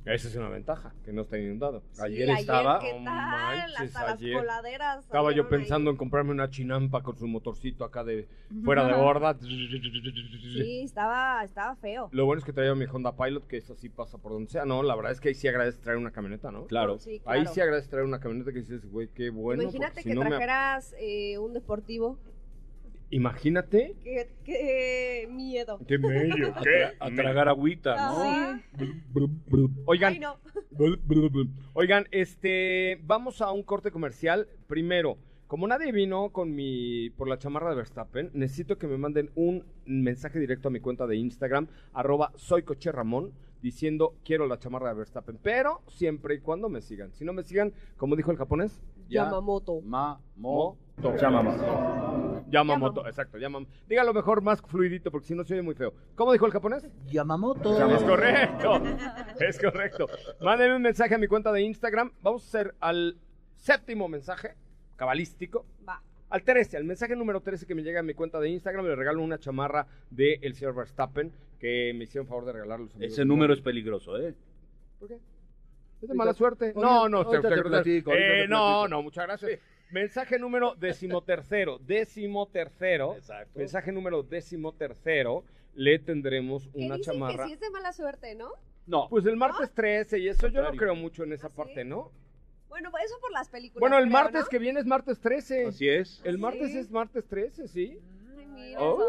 Esa es una ventaja, que no está inundado. Ayer Sí, estaba- ¿qué No tal? manches, Hasta ayer las coladeras. Estaba yo ahí. pensando en comprarme una chinampa con su motorcito acá de fuera de *laughs* borda. Sí, estaba, estaba feo. Lo bueno es que traía mi Honda Pilot, que eso sí pasa por donde sea. No, la verdad es que ahí sí agradece traer una camioneta, ¿no? Claro. Sí, Ahí claro. sí agradece traer una camioneta que dices, güey, qué bueno. Imagínate si que no me- trajeras eh, un deportivo. Imagínate. Qué, qué miedo. Qué medio, A, *laughs* qué. tra- a tragar agüita, ¿no? Oigan, Ay, no. *laughs* Oigan, este, vamos a un corte comercial. Primero, como nadie vino con mi por la chamarra de Verstappen, necesito que me manden un mensaje directo a mi cuenta de Instagram, arroba soy coche Ramón, diciendo quiero la chamarra de Verstappen, pero siempre y cuando me sigan. Si no me sigan, como dijo el japonés, ya Yamamoto. Ma, mo, Moto. Yamamoto. Yamamoto, exacto, Yamamoto. Dígalo mejor más fluidito porque si no se oye muy feo. ¿Cómo dijo el japonés? Yamamoto. Es correcto. *laughs* Es correcto. Mándenme un mensaje a mi cuenta de Instagram. Vamos a hacer al séptimo mensaje cabalístico. Va. Al 13, al mensaje número 13 que me llega a mi cuenta de Instagram, le regalo una chamarra de el señor Verstappen que me hicieron favor de regalarlo. los amigos Ese número es peligroso, ¿eh? ¿Por qué? ¿Es de mala suerte? No, no, te- te te- platico, Eh, te no, platico. no, muchas gracias. Mensaje número decimotercero, decimotercero, Exacto. mensaje número decimotercero, le tendremos ¿Qué una dicen chamarra. que sí es de mala suerte, ¿no? No. Pues el martes 13 y eso yo no creo mucho en esa ¿Ah, sí? parte, ¿no? Bueno, eso por las películas. Bueno, el creo, martes ¿no? que viene es martes 13. Así es. El ¿Ah, martes es martes 13, sí. Ay, mira, Oh.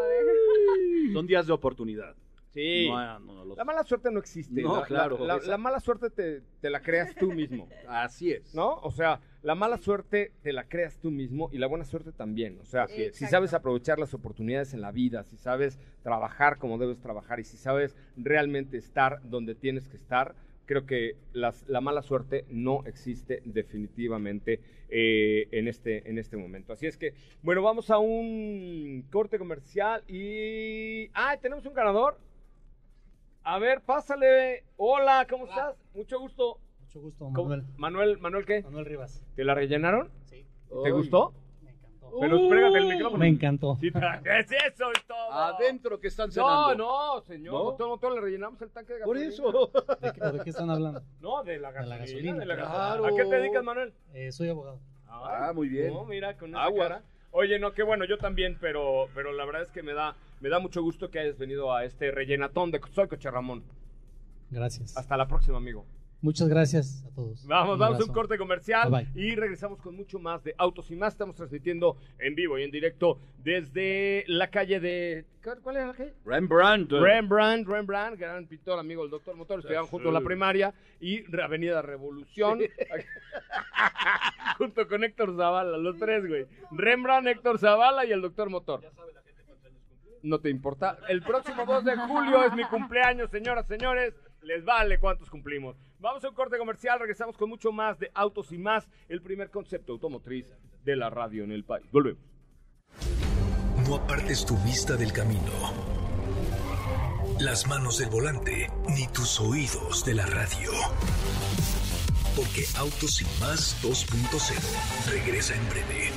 Son días de oportunidad. Sí. No, no, no, los- La mala suerte no existe. No, La- claro, La, la- esa- la mala suerte te, te la creas tú mismo, *laughs* Así es. ¿no? O sea, la mala suerte te la creas tú mismo y la buena suerte también. O sea, si sabes aprovechar las oportunidades en la vida, si sabes trabajar como debes trabajar y si sabes realmente estar donde tienes que estar, creo que las- la mala suerte no existe definitivamente eh, en, este, en este momento. Así es que, bueno, vamos a un corte comercial y... ¡Ah, tenemos un ganador! A ver, pásale. Hola, ¿cómo estás? Mucho gusto. Mucho gusto, ¿Cómo- Manuel. Manuel, ¿Manuel qué? Manuel Rivas. ¿Te la rellenaron? Sí. ¿Te gustó? Pero Uy. espérate el micrófono. Me encantó. Sí, es eso es todo. Adentro que están No, cenando. no, señor. ¿No? Doctor Motor, le rellenamos el tanque de Por gasolina. eso. *laughs* ¿De qué, de qué están hablando? No, de la gasolina. gasolina, de la claro. gasolina. ¿A qué te dedicas, Manuel? Eh, soy abogado. Ah, muy bien. No, mira, con esa Agua. cara. Oye, no, qué bueno, yo también, pero, pero la verdad es que me da, me da mucho gusto que hayas venido a este rellenatón de Soy Coche Ramón. Gracias. Hasta la próxima, amigo. Muchas gracias a todos. Vamos, vamos a un corte comercial Bye, y regresamos con mucho más de Autos y Más. Estamos transmitiendo en vivo y en directo desde la calle de... ¿Cuál era la calle? Rembrandt. Rembrandt, Rembrandt, gran pintor, amigo del doctor Motor, estudiaban Sí. juntos en la primaria y Avenida Revolución, *laughs* junto con Héctor Zavala, los tres, güey. Rembrandt, Héctor Zavala y el doctor Motor. No te importa. El próximo 2 de julio es mi cumpleaños, señoras, señores. Les vale cuántos cumplimos. Vamos a un corte comercial, regresamos con mucho más de autos y más, el primer concepto automotriz de la radio en el país. Volvemos. No apartes tu vista del camino, las manos del volante, ni tus oídos de la radio. Porque Autos y Más 2.0 regresa en breve.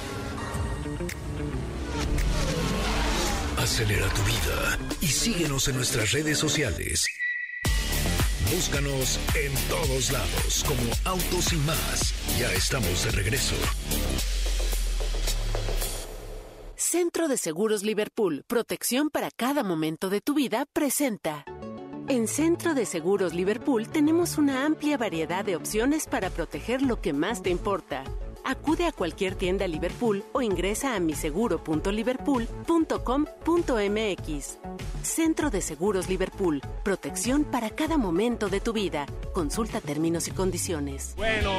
Acelera tu vida y síguenos en nuestras redes sociales. Búscanos en todos lados como Autos y Más. Ya estamos de regreso. Centro de Seguros Liverpool, protección para cada momento de tu vida, presenta. En Centro de Seguros Liverpool tenemos una amplia variedad de opciones para proteger lo que más te importa. Acude a cualquier tienda Liverpool o ingresa a miseguro.liverpool.com.mx. Centro de Seguros Liverpool, protección para cada momento de tu vida. Consulta términos y condiciones. Bueno,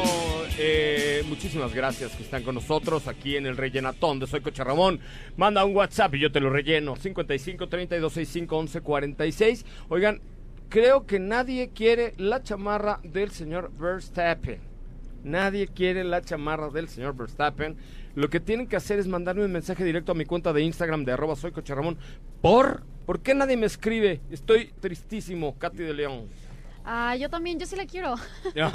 eh, muchísimas gracias que están con nosotros aquí en el rellenatón de Soy Coche Ramón. Manda un WhatsApp y yo te lo relleno. 55 32 65 11 46. Oigan, creo que nadie quiere la chamarra del señor Verstappen. Nadie quiere la chamarra del señor Verstappen. Lo que tienen que hacer es mandarme un mensaje directo a mi cuenta de Instagram de arroba soy. ¿Por? ¿Por qué nadie me escribe? Estoy tristísimo, Katy de León. Ah, yo también, yo sí la quiero. *laughs* Pero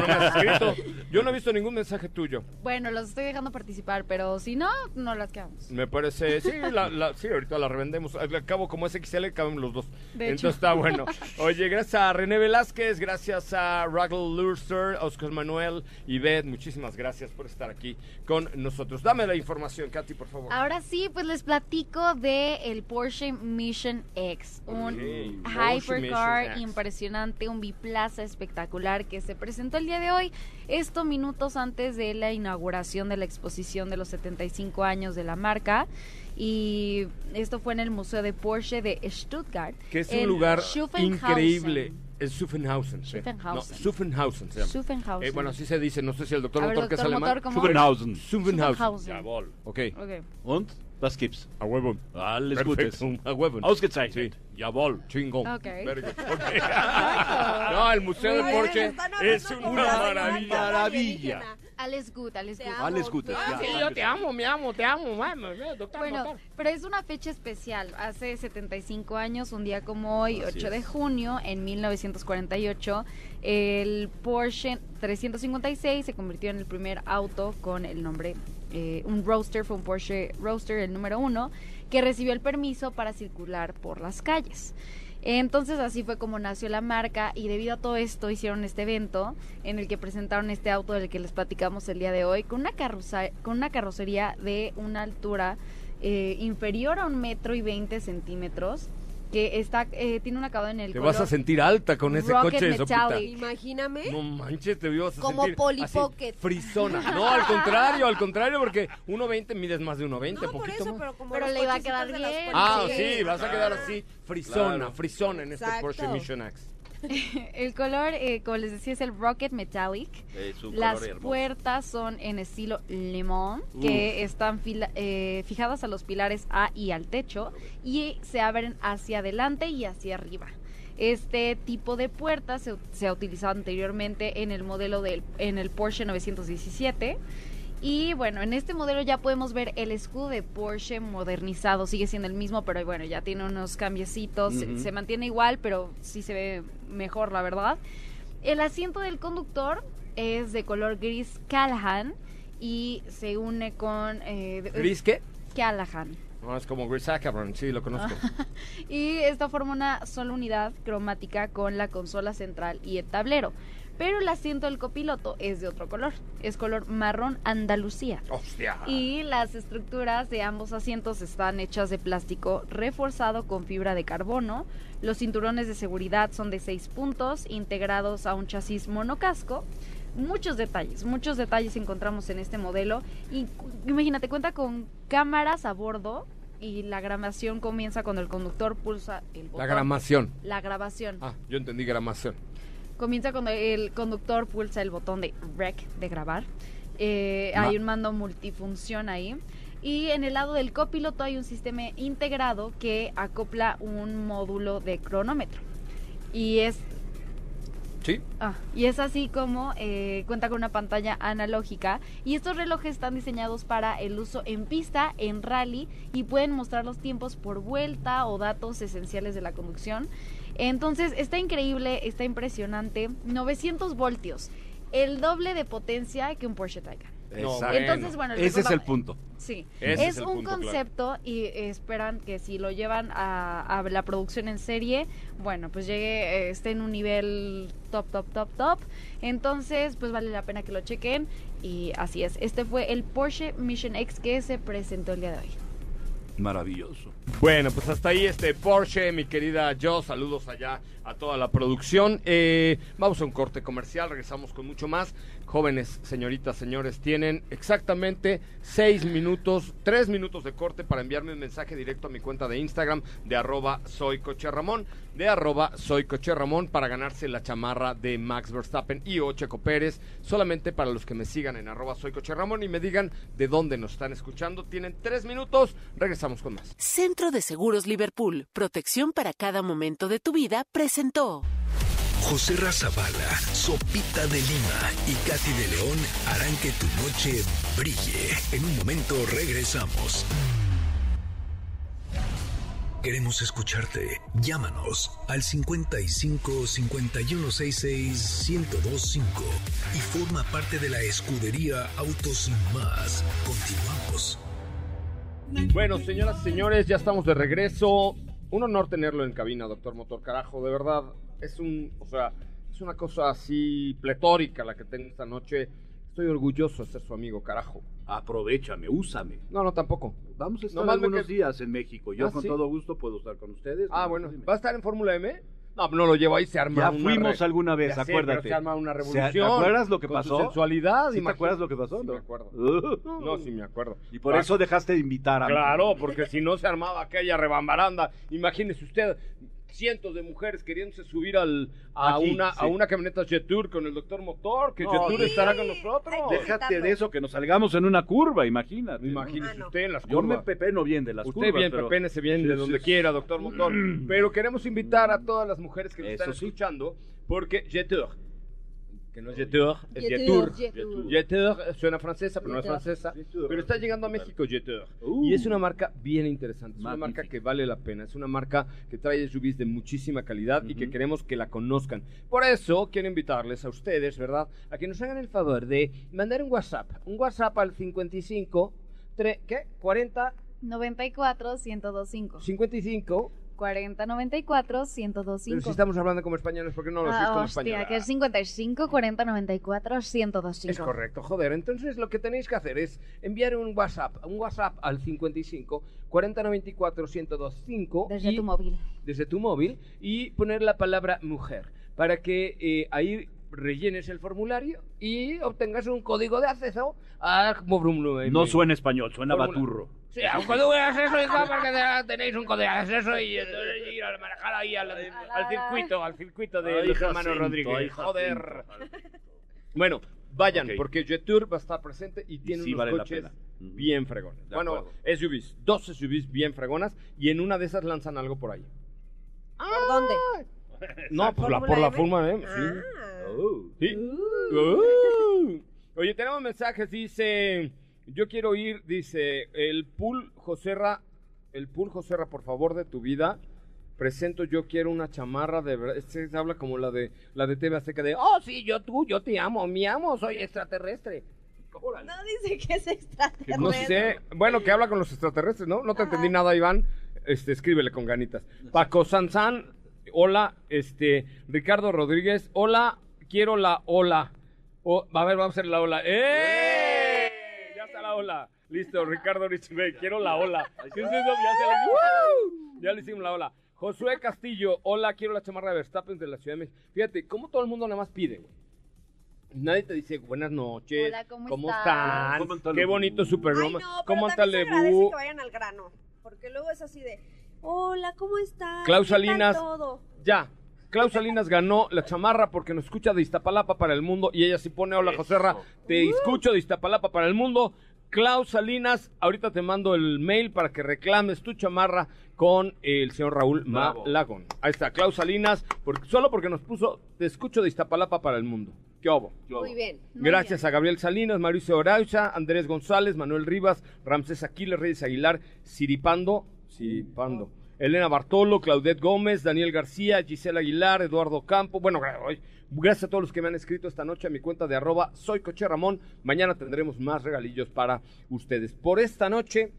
no me has escrito. Yo no he visto ningún mensaje tuyo. Bueno, los estoy dejando participar, pero si no, no las quedamos. Me parece, sí, la, la- sí, ahorita la revendemos. Al cabo, como es XL, caben los dos. De Entonces hecho. está bueno. *laughs* Oye, gracias a René Velázquez, gracias a Raggle Lurster, a Oscar Manuel y Beth, muchísimas gracias por estar aquí con nosotros. Dame la información, Katy, por favor. Ahora sí, pues les platico de el Porsche Mission X, un Ok, Porsche hypercar impresionante, un biplaza espectacular que se presentó el día de hoy, esto minutos antes de la inauguración de la exposición de los 75 años de la marca. Y esto fue en el Museo de Porsche de Stuttgart. Que es un lugar increíble. Es Suffenhausen. sí. Schuffenhausen. No, Suffenhausen se llama. Schuffenhausen. Eh, bueno, así se dice. No sé si el doctor A ver, Motor, que es doctor alemán. Motor. Suffenhausen. Suffenhausen. Suffenhausen. Jawohl. Ok. Ok. Und? Was gibt's? A huevo. Alles Perfecto, Gutes. A huevo. Ausgezeichnet. Sí. Jawohl. Chingón. Ok. Verga. *laughs* Ok. no, el Museo de Porsche es una maravilla. Maravilla. Alles gut. Alles Gutes. Ah, Ja. sí, yo te amo, me amo, te amo, mami, doctor, Bueno, doctor. pero es una fecha especial. Hace 75 años, un día como hoy, Así 8 de es. junio, en 1948, el Porsche 356 se convirtió en el primer auto con el nombre, eh, un Roadster, fue un Porsche Roadster, el número uno, que recibió el permiso para circular por las calles. Entonces así fue como nació la marca y debido a todo esto hicieron este evento en el que presentaron este auto del que les platicamos el día de hoy con una, con una carrocería de una altura eh, inferior a un metro y 20 centímetros que está eh, tiene un acabado en el Te color vas a sentir alta con ese Rocket coche de. Imagíname. No manches, te ibas a Como sentir Polly así, Pocket. frisona. No, al contrario, al contrario, porque 1.20 mides más de 1.20, No, por poquito eso, más. pero como Pero le iba a quedar bien. Ah, sí, vas a quedar así, frisona, Claro. frisona en este Exacto. Porsche Mission X. *laughs* el color eh, como les decía es el Rocket Metallic Las puertas son en estilo limón, que están fila- eh, fijadas a los pilares A y al techo, y se abren hacia adelante y hacia arriba. Este tipo de puerta se, se ha utilizado anteriormente en el modelo del en el Porsche 917. Y bueno, en este modelo ya podemos ver el escudo de Porsche modernizado. Sigue siendo el mismo, pero bueno, ya tiene unos cambiecitos. Se- mantiene igual, pero sí se ve mejor, la verdad. El asiento del conductor es de color gris Callahan y se une con... eh, de- ¿Gris qué? Callahan. No, es como Gris Ackerman, sí, lo conozco. *laughs* Y esta forma una sola unidad cromática con la consola central y el tablero. Pero el asiento del copiloto es de otro color. Es color marrón Andalucía. Hostia. Y las estructuras de ambos asientos están hechas de plástico reforzado con fibra de carbono. Los cinturones de seguridad son de seis puntos, integrados a un chasis monocasco. Muchos detalles, muchos detalles encontramos en este modelo. Y imagínate, cuenta con cámaras a bordo y la grabación comienza cuando el conductor pulsa el botón. La gramación. La grabación. Ah, yo entendí gramación. Comienza cuando el conductor pulsa el botón de rec de grabar. Eh, hay un mando multifunción ahí. Y en el lado del copiloto hay un sistema integrado que acopla un módulo de cronómetro. Y es Sí. Ah, y es así como eh, cuenta con una pantalla analógica y estos relojes están diseñados para el uso en pista, en rally y pueden mostrar los tiempos por vuelta o datos esenciales de la conducción. Entonces está increíble, está impresionante, 900 voltios, el doble de potencia que un Porsche Taycan. Exacto. Entonces, bueno, Ese es el punto. Sí, Ese es, un punto, claro. concepto y esperan que si lo llevan a, a la producción en serie, bueno, pues llegue, eh, esté en un nivel top, top, top, top. Entonces, pues vale la pena que lo chequen. Y así es, este fue el Porsche Mission X que se presentó el día de hoy. Maravilloso. Bueno, pues hasta ahí este Porsche, mi querida Jo. Saludos allá a toda la producción. Eh, vamos a un corte comercial, regresamos con mucho más. Jóvenes, señoritas, señores, tienen exactamente seis minutos, tres minutos de corte para enviarme un mensaje directo a mi cuenta de Instagram de arroba soy Coche Ramón, de arroba soy Coche Ramón para ganarse la chamarra de Max Verstappen y o Checo Pérez. Solamente para los que me sigan en arroba soy Coche Ramón y me digan de dónde nos están escuchando. Tienen tres minutos, regresamos con más. Centro de Seguros Liverpool, protección para cada momento de tu vida, presentó. José Razabala, Sopita de Lima y Katy de León harán que tu noche brille. En un momento regresamos. Queremos escucharte. Llámanos al 55 5166 1025 y forma parte de la escudería Autos Más. Continuamos. Bueno, señoras y señores, ya estamos de regreso. Un honor tenerlo en cabina, doctor Motor Carajo. De verdad, es un, o sea, es una cosa así pletórica la que tengo esta noche. Estoy orgulloso de ser su amigo, carajo. Aprovechame, úsame. No, no, tampoco. Vamos a estar Nomás algunos que- días en México. Yo Ah, con ¿sí? todo gusto puedo estar con ustedes. Ah, No, bueno. dime. ¿Va a estar en Fórmula M? No, no lo llevo ahí, se arma Ya una fuimos re- alguna vez, Ya sé, acuérdate. pero se arma una ¿Se- revolución. ¿Te acuerdas lo que con su pasó? sensualidad. ¿Sí te acuerdas lo que pasó? Sí, no? me acuerdo. Uh. *laughs* No, sí me acuerdo. Y por eso dejaste de invitar a Claro, porque si no se armaba aquella rebambaranda. Imagínese usted cientos de mujeres queriéndose subir al, a, Aquí, una, sí. a una camioneta Jetour con el doctor Motor, que No, Jetour sí. estará con nosotros. Déjate de eso, que nos salgamos en una curva, imagínate. Imagínese Ah, usted en las Yo me curvas. pepeno bien de las Usted curvas. bien, pero- pepénese bien Sí, de sí, donde sí. quiera, doctor Motor. *clears throat* Pero queremos invitar a todas las mujeres que nos Eso están sí. escuchando, porque Jetour, que no es Jetour, es Jetour, Jetour. Jetour. Jetour eh, suena francesa, pero no es francesa. Pero está llegando a México Jetour. Uh. Y es una marca bien interesante. Es una marca que vale la pena. Es una marca que trae SUVs de muchísima calidad y que queremos que la conozcan. Por eso quiero invitarles a ustedes, ¿verdad? A que nos hagan el favor de mandar un WhatsApp. Un WhatsApp al 55, tre- ¿qué? 40, 94 1025. 55. 40 94 Pero 1025. si estamos hablando como españoles, ¿por qué no lo decís Ah, como hostia, española? que es 55 40 94 1025. Es correcto, joder. Entonces lo que tenéis que hacer es enviar un WhatsApp, un WhatsApp al 55 4094 1025 Desde y- tu móvil. desde tu móvil y poner la palabra mujer para que eh, ahí rellenes el formulario y obtengas un código de acceso a Mobrumlo. No suena español, suena Fórmula. baturro. Sí, a un código de acceso, hija, porque te- tenéis un código de acceso y entonces ir a manejar ahí al, al circuito, al circuito de Ay, los hermanos Jacinto, Rodríguez. ay, Joder. *laughs* Bueno, vayan, Ok. porque Jetour va a estar presente y tiene sí unos vale la coches bien fregones. De bueno, acuerdo. SUVs, dos SUVs bien fregonas y en una de esas lanzan algo por ahí. ¿Por dónde? No, pues la, por la Fórmula M, sí. Oh. Sí. Uh. Oye, tenemos mensajes, dice, yo quiero ir, dice, el pool Joserra, el pool Joserra, por favor, de tu vida, presento, yo quiero una chamarra de este se habla como la de, la de TV Azteca de, oh, sí, yo tú, yo te amo, mi amo, soy extraterrestre. No dice que es extraterrestre. No sé, bueno, que habla con los extraterrestres, ¿no? No te entendí nada, Iván, este, escríbele con ganitas. Paco Sanzán, hola, este, Ricardo Rodríguez, hola, quiero la ola. O- a ver, vamos a hacer la ola. ¡Eh! Ya está la ola. Listo, Ricardo Richibey, quiero la ola. ¿Qué es eso? Ya, se la- ¡Woo! Ya le hicimos la ola. Josué Castillo, hola, quiero la chamarra de Verstappen de la Ciudad de México. Fíjate, cómo todo el mundo nada más pide, güey. Nadie te dice buenas noches. Hola, ¿cómo estás? están? ¿Cómo está Qué bonito su Ay, no, pero ¿Cómo está también se agradece que vayan al grano. Porque luego es así de, hola, ¿cómo estás? Klaus ¿Qué tal Salinas. Ya. Klaus Salinas ganó la chamarra porque nos escucha de Iztapalapa para el mundo y ella sí pone hola Joserra, te escucho de Iztapalapa para el mundo. Klaus Salinas, ahorita te mando el mail para que reclames tu chamarra con el señor Raúl Bravo. Malagón. Ahí está, Klaus Salinas, porque, solo porque nos puso te escucho de Iztapalapa para el mundo. ¿Qué obo? Muy bien. muy Gracias a Gabriel Salinas, Mauricio Oraucha, Andrés González, Manuel Rivas, Ramsés Aquiles, Reyes Aguilar, Siripando, Siripando, Elena Bartolo, Claudette Gómez, Daniel García, Gisela Aguilar, Eduardo Campo. Bueno, gracias a todos los que me han escrito esta noche a mi cuenta de arroba soy Coche Ramón. Mañana tendremos más regalillos para ustedes. Por esta noche,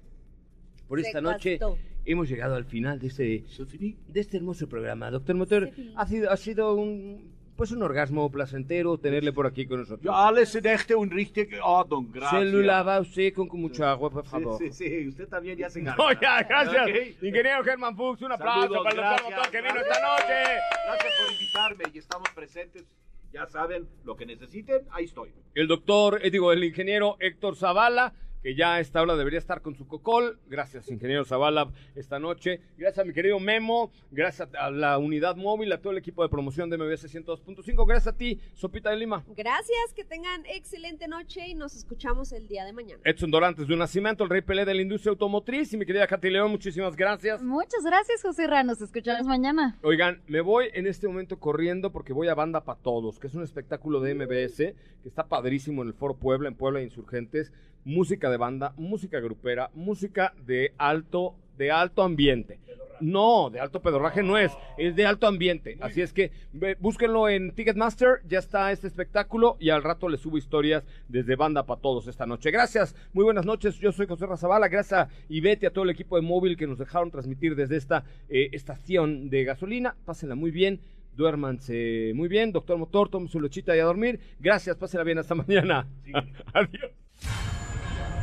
por Se esta noche hemos llegado al final de este, de este hermoso programa. Doctor Motor, ha sido, ha sido un, pues un orgasmo placentero tenerle por aquí con nosotros. Ja, alles in echte und richtige Ordnung, Se gracias. lo lava usted con, con mucha agua, por Sí, favor. sí, sí, usted también ya se No, encarga. ya, gracias. Ok. Ingeniero Germán Fuchs, un aplauso Saludos, para el doctor Motor que vino gracias. esta noche. Gracias por invitarme y estamos presentes. Ya saben, lo que necesiten, ahí estoy. El doctor, eh, digo, el ingeniero Héctor Zavala, que ya a esta hora debería estar con su cocol. Gracias, ingeniero Zavala, esta noche. Gracias a mi querido Memo. Gracias a la unidad móvil, a todo el equipo de promoción de MBS 102.5. Gracias a ti, Sopita de Lima. Gracias, que tengan excelente noche y nos escuchamos el día de mañana. Edson Dorantes de un nacimiento, el rey Pelé de la industria automotriz. Y mi querida Katy León, muchísimas gracias. Muchas gracias, José Ra. Nos escuchamos mañana. Oigan, me voy en este momento corriendo porque voy a Banda para Todos, que es un espectáculo de MBS que está padrísimo en el Foro Puebla, en Puebla de Insurgentes. Música de banda, música grupera, música de alto, de alto ambiente. No, de alto pedorraje no es, es de alto ambiente. Así es que ve- búsquenlo en Ticketmaster, ya está este espectáculo y al rato les subo historias desde Banda para Todos esta noche. Gracias, muy buenas noches, yo soy José Razabala, gracias a Ivete, a todo el equipo de móvil que nos dejaron transmitir desde esta eh, estación de gasolina. Pásenla muy bien. Duérmanse muy bien, doctor Motor, tomen su lechita y a dormir. Gracias, pásenla bien, hasta mañana. *laughs* Adiós.